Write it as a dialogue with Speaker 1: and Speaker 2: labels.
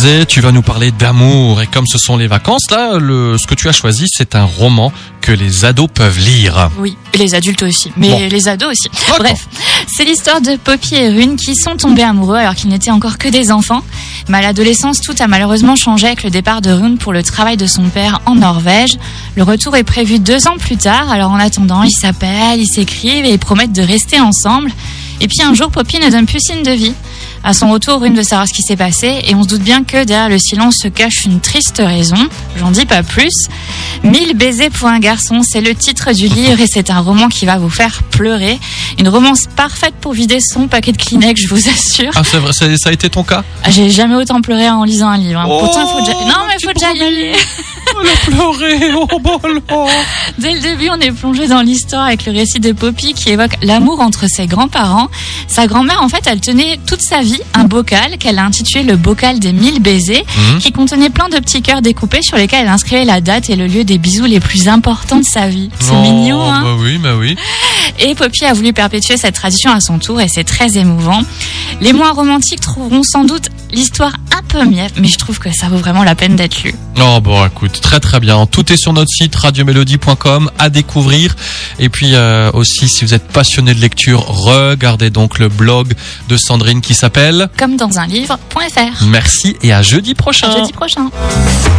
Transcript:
Speaker 1: disais, tu vas nous parler d'amour et comme ce sont les vacances, là, le, ce que tu as choisi, c'est un roman que les ados peuvent lire.
Speaker 2: Oui, les adultes aussi, mais
Speaker 1: Bon.
Speaker 2: les ados aussi. Bref, c'est l'histoire de Poppy et Rune qui sont tombés amoureux alors qu'ils n'étaient encore que des enfants. Mais à l'adolescence, tout a malheureusement changé avec le départ de Rune pour le travail de son père en Norvège. Le retour est prévu deux ans plus tard, alors en attendant, ils s'appellent, ils s'écrivent et ils promettent de rester ensemble. Et puis un jour, Poppy ne donne plus signe de vie. À son retour, Rune veut savoir ce qui s'est passé et on se doute bien que derrière le silence se cache une triste raison. J'en dis pas plus. Mille baisers pour un garçon, c'est le titre du livre et c'est un roman qui va vous faire pleurer. Une romance parfaite pour vider son paquet de Kleenex, je vous assure.
Speaker 1: Ah, c'est vrai, ça a été ton cas?
Speaker 2: Ah, J'ai jamais autant pleuré en lisant un livre. hein.
Speaker 1: Oh,
Speaker 2: Pourtant, il faut déjà... Non, mais faut déjà y aller.
Speaker 1: Elle a pleuré, oh bon
Speaker 2: Dès le début, on est plongé dans l'histoire avec le récit de Poppy qui évoque l'amour entre ses grands-parents. Sa grand-mère, en fait, elle tenait toute sa vie un bocal qu'elle a intitulé le bocal des mille baisers,
Speaker 1: Mhm.
Speaker 2: qui contenait plein de petits cœurs découpés sur lesquels elle inscrivait la date et le lieu des bisous les plus importants de sa vie. C'est mignon, hein
Speaker 1: Bah oui, bah oui.
Speaker 2: Et Poppy a voulu perpétuer cette tradition à son tour et c'est très émouvant. Les moins romantiques trouveront sans doute l'histoire peu miette, mais je trouve que ça vaut vraiment la peine d'être lu.
Speaker 1: Oh bon, écoute, très très bien. Tout est sur notre site radiomélodie.com à découvrir. Et puis euh, aussi, si vous êtes passionné de lecture, regardez donc le blog de Sandrine qui s'appelle
Speaker 2: Comme dans un livre.fr.
Speaker 1: Merci et à jeudi prochain.
Speaker 2: À jeudi prochain.